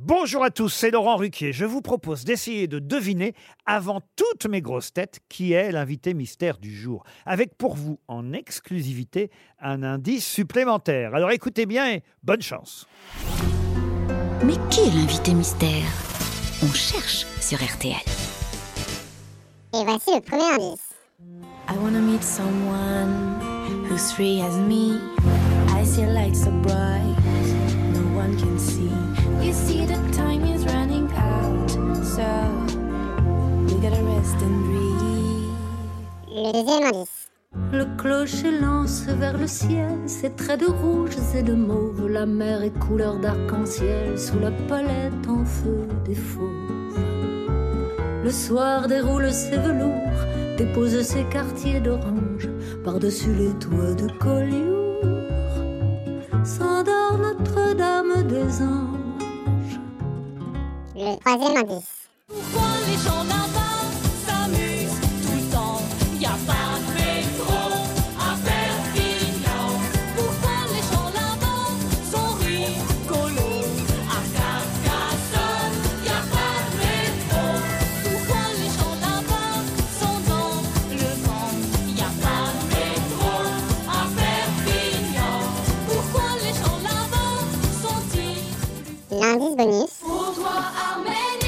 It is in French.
Bonjour à tous, c'est Laurent Ruquier. Je vous propose d'essayer de deviner, avant toutes mes grosses têtes, qui est l'invité mystère du jour. Avec pour vous, en exclusivité, un indice supplémentaire. Alors écoutez bien et bonne chance. Mais qui est l'invité mystère? On cherche sur RTL. Et voici le premier indice. I wanna meet someone who's free as me. I see light so bright, Le deuxième indice. Le clocher lance vers le ciel ses traits de rouge et de mauve. La mer est couleur d'arc-en-ciel sous la palette en feu des fauves. Le soir déroule ses velours, dépose ses quartiers d'orange par-dessus les toits de Collioure. S'endort Notre-Dame des Anges. Le troisième indice. Pourquoi les gens L'indice bonus.